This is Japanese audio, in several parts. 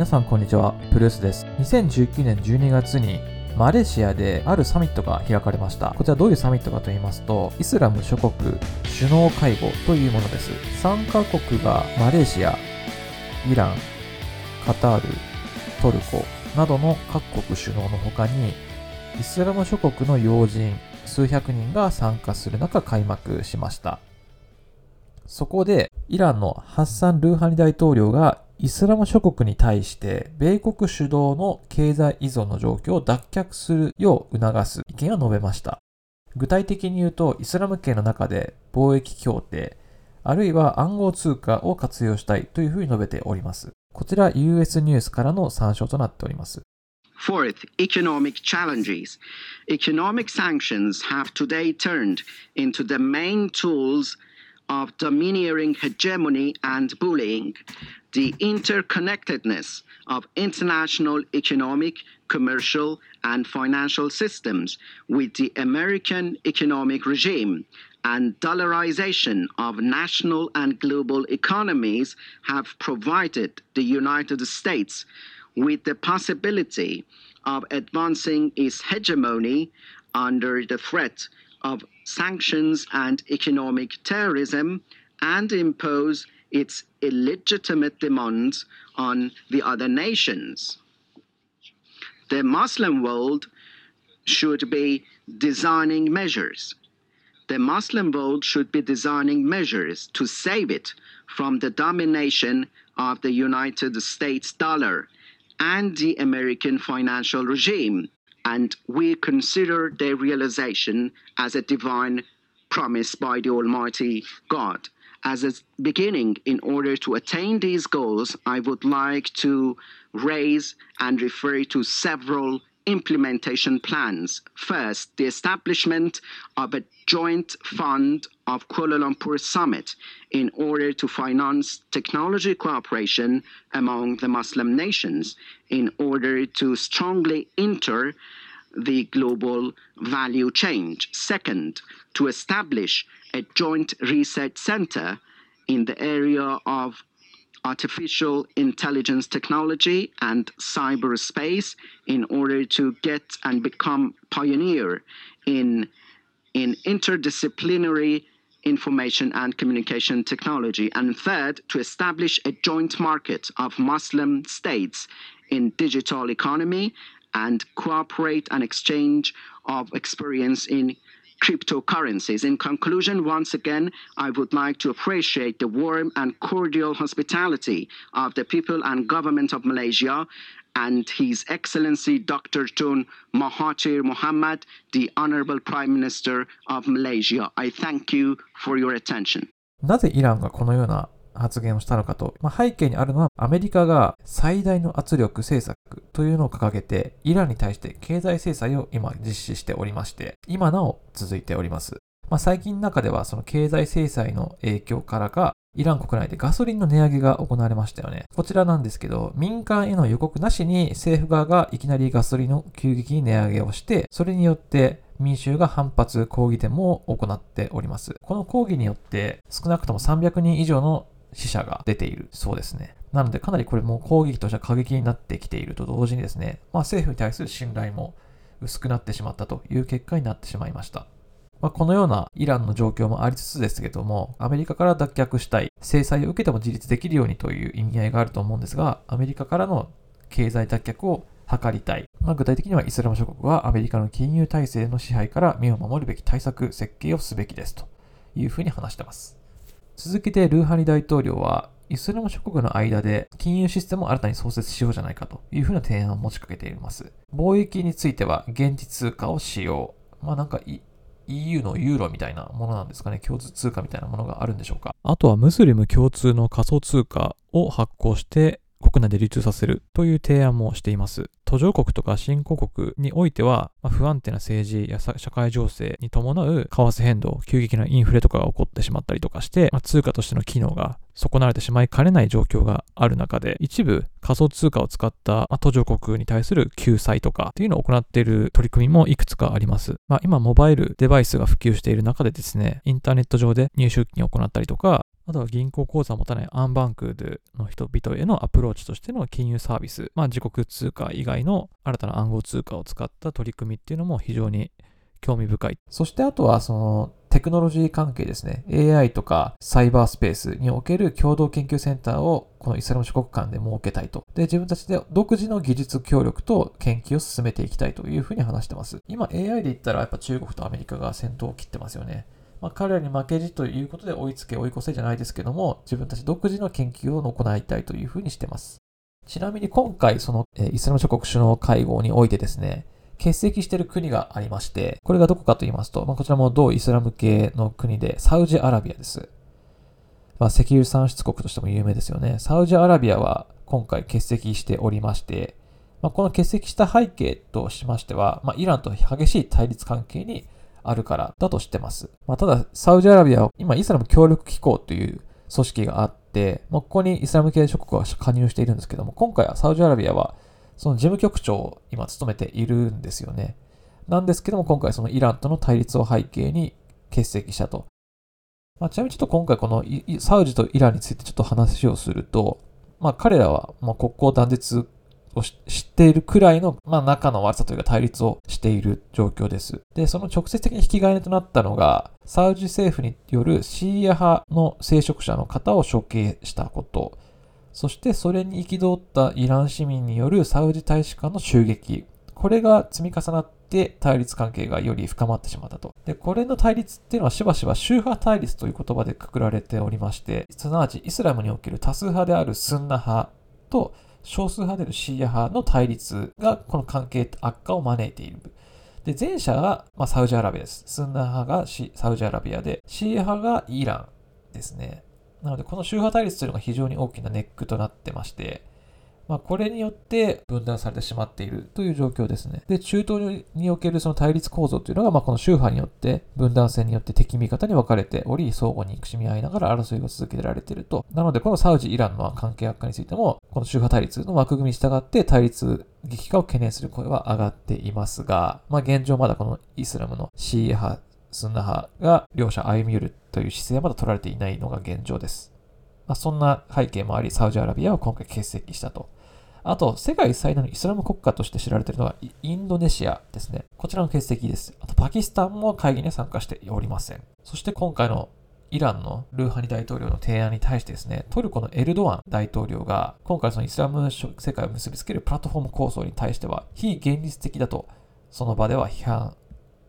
皆さんこんにちは、プルースです。2019年12月にマレーシアであるサミットが開かれました。こちらどういうサミットかと言いますと、イスラム諸国首脳会合というものです。参加国がマレーシア、イラン、カタール、トルコなどの各国首脳の他に、イスラム諸国の要人数百人が参加する中開幕しました。そこで、イランのハッサン・ルーハニ大統領がイスラム諸国に対して米国主導の経済依存の状況を脱却するよう促す意見を述べました。具体的に言うと、イスラム圏の中で貿易協定、あるいは暗号通貨を活用したいというふうに述べております。こちら US ニュースからの参照となっております。Fourth, economic challenges. Economic sanctions have today turned into the main tools of domineering hegemony and bullying. the interconnectedness of international economic, commercial, and financial systems with the American economic regime and dollarization of national and global economies have provided the United States with the possibility of advancing its hegemony under the threat of sanctions and economic terrorism and impose its illegitimate demands on the other nations. The Muslim world should be designing measures. The Muslim world should be designing measures to save it from the domination of the United States dollar and the American financial regime. And we consider their realization as a divine promise by the Almighty God. As a beginning, in order to attain these goals, I would like to raise and refer to several implementation plans. First, the establishment of a joint fund of Kuala Lumpur Summit in order to finance technology cooperation among the Muslim nations in order to strongly enter the global value change. Second, to establish a joint research center in the area of artificial intelligence technology and cyberspace in order to get and become pioneer in in interdisciplinary information and communication technology and third to establish a joint market of muslim states in digital economy and cooperate and exchange of experience in cryptocurrencies. In conclusion, once again, I would like to appreciate the warm and cordial hospitality of the people and government of Malaysia and His Excellency Dr. Tun Mahathir Mohamad, the Honorable Prime Minister of Malaysia. I thank you for your attention. なぜイランがこのような 発言をしたのかと、まあ、背景にあるのはアメリカが最大の圧力政策というのを掲げてイランに対して経済制裁を今実施しておりまして今なお続いております。まあ、最近の中ではその経済制裁の影響からかイラン国内でガソリンの値上げが行われましたよね。こちらなんですけど、民間への予告なしに政府側がいきなりガソリンの急激に値上げをして、それによって民衆が反発抗議デモを行っております。この抗議によって少なくとも300人以上の死者が出ているそうですね。なので、かなりこれも攻撃としては過激になってきていると同時にですね、まあ、政府に対する信頼も薄くなってしまったという結果になってしまいました。まあ、このようなイランの状況もありつつですけども、アメリカから脱却したい、制裁を受けても自立できるようにという意味合いがあると思うんですが、アメリカからの経済脱却を図りたい。まあ、具体的にはイスラム諸国はアメリカの金融体制の支配から身を守るべき対策、設計をすべきですというふうに話してます。続けてルーハニ大統領は、イスラム諸国の間で金融システムを新たに創設しようじゃないかというふうな提案を持ちかけています。貿易については現地通貨を使用。まあなんか EU のユーロみたいなものなんですかね。共通通貨みたいなものがあるんでしょうか。あとはムスリム共通の仮想通貨を発行して国内で流通させるという提案もしています。途上国とか新興国においては、まあ、不安定な政治や社会情勢に伴う為替変動、急激なインフレとかが起こってしまったりとかして、まあ、通貨としての機能が損なわれてしまいかねない状況がある中で、一部仮想通貨を使った、ま、途上国に対する救済とかっていうのを行っている取り組みもいくつかあります。まあ、今、モバイルデバイスが普及している中でですね、インターネット上で入手金を行ったりとか、あとは銀行口座を持たないアンバンクの人々へのアプローチとしての金融サービス、まあ、自国通貨以外の新たな暗号通貨を使った取り組みっていうのも非常に興味深い。そしてあとはそのテクノロジー関係ですね。AI とかサイバースペースにおける共同研究センターをこのイスラム諸国間で設けたいと。で、自分たちで独自の技術協力と研究を進めていきたいというふうに話してます。今 AI で言ったらやっぱ中国とアメリカが先頭を切ってますよね。まあ、彼らに負けじということで追いつけ追い越せじゃないですけども、自分たち独自の研究を行いたいというふうにしています。ちなみに今回、その、えイスラム諸国首脳会合においてですね、欠席している国がありまして、これがどこかと言いますと、まあ、こちらも同イスラム系の国で、サウジアラビアです。まあ、石油産出国としても有名ですよね。サウジアラビアは今回欠席しておりまして、まあ、この欠席した背景としましては、まあ、イランと激しい対立関係にあるからだとしてます。まあ、ただ、サウジアラビアは今イスラム協力機構という組織があって、まあ、ここにイスラム系諸国は加入しているんですけども、今回はサウジアラビアはその事務局長を今務めているんですよね。なんですけども、今回そのイランとの対立を背景に欠席したと。まあ、ちなみにちょっと今回このサウジとイランについてちょっと話をすると、まあ彼らはま国交断絶を知っているくらいの、まあ、仲の悪さというか対立をしている状況です。で、その直接的に引き金となったのが、サウジ政府によるシーア派の聖職者の方を処刑したこと。そしてそれに憤ったイラン市民によるサウジ大使館の襲撃。これが積み重なって対立関係がより深まってしまったと。で、これの対立っていうのはしばしば宗派対立という言葉でくくられておりまして、すなわちイスラムにおける多数派であるスンナ派と少数派であるシーア派の対立がこの関係悪化を招いている。で、前者が、まあ、サウジアラビアです。スンナ派がサウジアラビアで、シーア派がイランですね。なので、この宗派対立というのが非常に大きなネックとなってまして、まあ、これによって分断されてしまっているという状況ですね。で、中東におけるその対立構造というのが、まあ、この宗派によって、分断戦によって敵味方に分かれており、相互に憎しみ合いながら争いが続けられていると。なので、このサウジ、イランの関係悪化についても、この宗派対立の枠組みに従って対立激化を懸念する声は上がっていますが、まあ、現状まだこのイスラムのシー派、スンナ派が両者歩み寄るという姿勢はまだ取られていないのが現状です。まあ、そんな背景もあり、サウジアラビアは今回欠席したと。あと、世界最大のイスラム国家として知られているのがインドネシアですね。こちらの欠席です。あと、パキスタンも会議には参加しておりません。そして今回のイランのルーハニ大統領の提案に対してですね、トルコのエルドアン大統領が、今回そのイスラム世界を結びつけるプラットフォーム構想に対しては、非現実的だと、その場では批判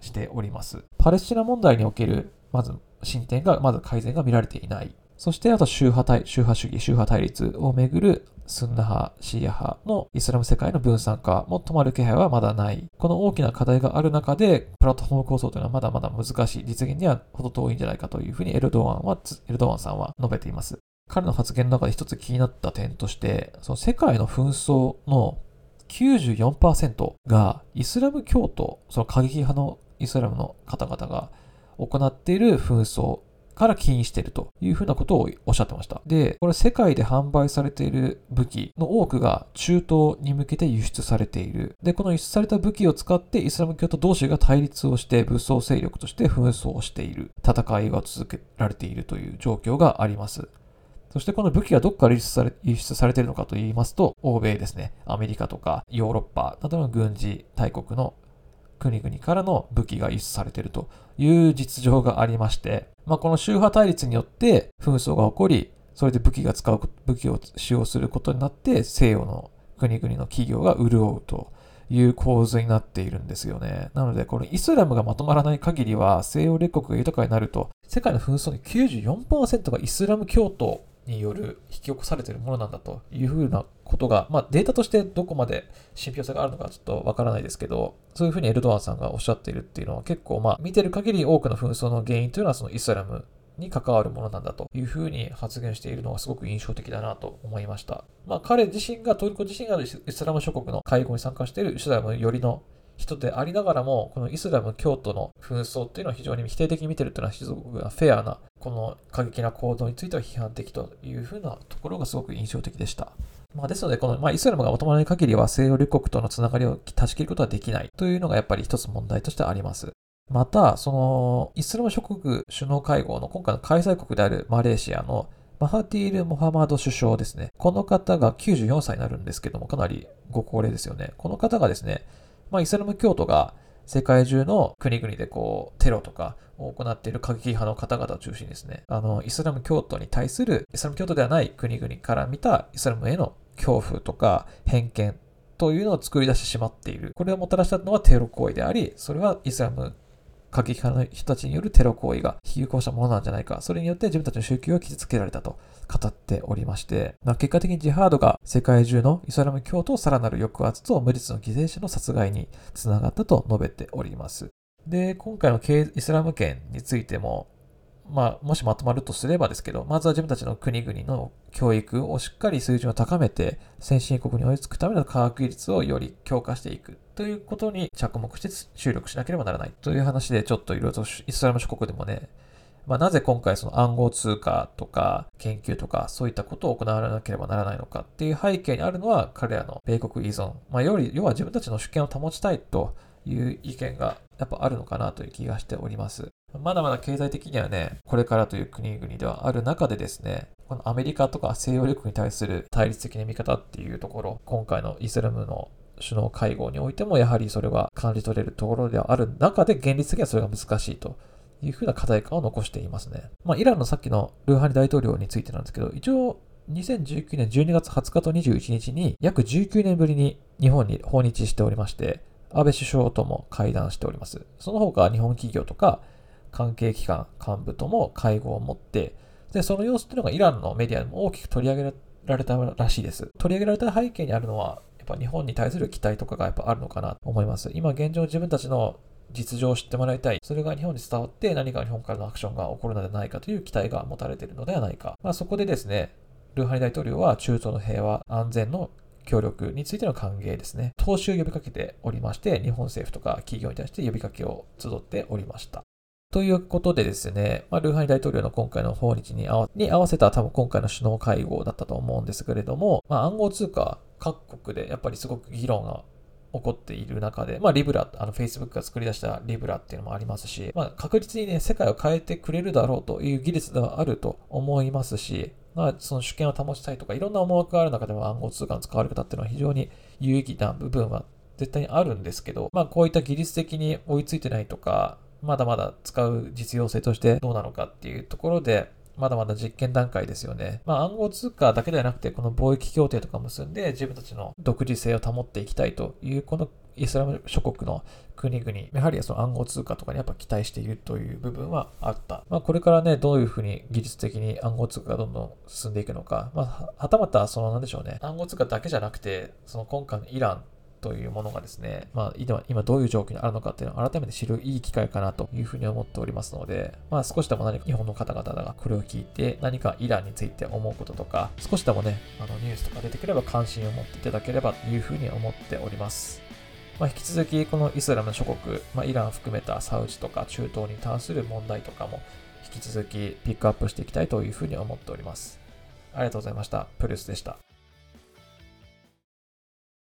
しております。パレスチナ問題における、まず進展が、まず改善が見られていない。そして、あと宗派対、宗派主義、宗派対立をめぐるスンナ派、シーア派のイスラム世界の分散化も止まる気配はまだない。この大きな課題がある中で、プラットフォーム構想というのはまだまだ難しい。実現には程遠いんじゃないかというふうにエルドアンは、エルドアンさんは述べています。彼の発言の中で一つ気になった点として、その世界の紛争の94%がイスラム教徒、その過激派のイスラムの方々が行っている紛争から起因しているというふうなことをおっしゃってました。で、これ世界で販売されている武器の多くが中東に向けて輸出されている。で、この輸出された武器を使ってイスラム教徒同士が対立をして武装勢力として紛争をしている。戦いが続けられているという状況があります。そしてこの武器がどこから輸出され輸出されているのかと言いますと、欧米ですね、アメリカとかヨーロッパなどの軍事大国の国々からの武器が輸出されているという実情がありまして、まあ、この宗派対立によって紛争が起こり、それで武器が使う、武器を使用することになって、西洋の国々の企業が潤うという構図になっているんですよね。なので、このイスラムがまとまらない限りは、西洋列国が豊かになると、世界の紛争の94%がイスラム教徒による引き起こされているものなんだというふうなことが、まあ、データとしてどこまで信憑性があるのかちょっとわからないですけど、そういうふうにエルドアンさんがおっしゃっているっていうのは結構、まあ、見てる限り多くの紛争の原因というのはそのイスラムに関わるものなんだというふうに発言しているのがすごく印象的だなと思いました。まあ彼自身が、トルコ自身がイスラム諸国の会合に参加しているイスラム寄りの人でありながらも、このイスラム教徒の紛争っていうのは非常に否定的に見てるっていうのはすごくフェアな、この過激な行動については批判的というふうなところがすごく印象的でした。まあ、ですので、この、まあ、イスラムがまとまらない限りは西洋列国とのつながりを断ち切ることはできないというのがやっぱり一つ問題としてあります。また、その、イスラム諸国首脳会合の今回の開催国であるマレーシアのマハティール・モハマド首相ですね。この方が94歳になるんですけども、かなりご高齢ですよね。この方がですね、まあ、イスラム教徒が世界中の国々でこう、テロとかを行っている過激派の方々を中心にですね、あの、イスラム教徒に対する、イスラム教徒ではない国々から見たイスラムへの恐怖とか偏見というのを作り出してしまっている。これをもたらしたのはテロ行為であり、それはイスラム過激派の人たちによるテロ行為が引き起こしたものなんじゃないか。それによって自分たちの宗教を傷つけられたと語っておりまして、まあ、結果的にジハードが世界中のイスラム教徒をさらなる抑圧と無実の犠牲者の殺害につながったと述べております。で、今回のイスラム圏についても、まあ、もしまとまるとすればですけど、まずは自分たちの国々の教育をしっかり水準を高めて、先進国に追いつくための科学技術をより強化していくということに着目して注力しなければならないという話で、ちょっといろいろとイスラム諸国でもね、まあ、なぜ今回その暗号通貨とか研究とかそういったことを行わなければならないのかっていう背景にあるのは彼らの米国依存。まあ、より、要は自分たちの主権を保ちたいという意見がやっぱあるのかなという気がしております。まだまだ経済的にはね、これからという国々ではある中でですね、このアメリカとか西洋力に対する対立的な見方っていうところ、今回のイスラムの首脳会合においても、やはりそれは感じ取れるところではある中で、現実的にはそれが難しいというふうな課題感を残していますね。まあ、イランのさっきのルーハニ大統領についてなんですけど、一応、2019年12月20日と21日に約19年ぶりに日本に訪日しておりまして、安倍首相とも会談しております。その他、日本企業とか関係機関幹部とも会合を持って、で、その様子っていうのがイランのメディアでも大きく取り上げられたらしいです。取り上げられた背景にあるのは、やっぱ日本に対する期待とかがやっぱあるのかなと思います。今現状自分たちの実情を知ってもらいたい。それが日本に伝わって何か日本からのアクションが起こるのではないかという期待が持たれているのではないか。まあ、そこでですね、ルーハニ大統領は中東の平和、安全の協力についての歓迎ですね。投資を呼びかけておりまして、日本政府とか企業に対して呼びかけを集っておりました。ということでですね、まあ、ルーハニ大統領の今回の訪日に合わに合わせた多分今回の首脳会合だったと思うんですけれども、まあ、暗号通貨各国でやっぱりすごく議論が起こっている中で、まあ、リブラ、あの、Facebook が作り出したリブラっていうのもありますし、まあ、確実にね、世界を変えてくれるだろうという技術ではあると思いますし、まあ、その主権を保ちたいとか、いろんな思惑がある中でも暗号通貨の使われ方っていうのは非常に有意義な部分は絶対にあるんですけど、まあ、こういった技術的に追いついてないとか、まだまだ使う実用性としてどうなのかっていうところで、まだまだ実験段階ですよね。まあ暗号通貨だけではなくて、この貿易協定とか結んで自分たちの独自性を保っていきたいという、このイスラム諸国の国々、やはりその暗号通貨とかにやっぱ期待しているという部分はあった。まあこれからね、どういうふうに技術的に暗号通貨がどんどん進んでいくのか、まあはたまたそのなんでしょうね、暗号通貨だけじゃなくて、その今回のイランというものがですね、まあ、今どういう状況にあるのかっていうのを改めて知るいい機会かなというふうに思っておりますので、まあ、少しでも何か日本の方々がこれを聞いて何かイランについて思うこととか、少しでもね、あのニュースとか出てくれば関心を持っていただければというふうに思っております。まあ、引き続きこのイスラム諸国、まあ、イラン含めたサウジとか中東に関する問題とかも引き続きピックアップしていきたいというふうに思っております。ありがとうございました。プルスでした。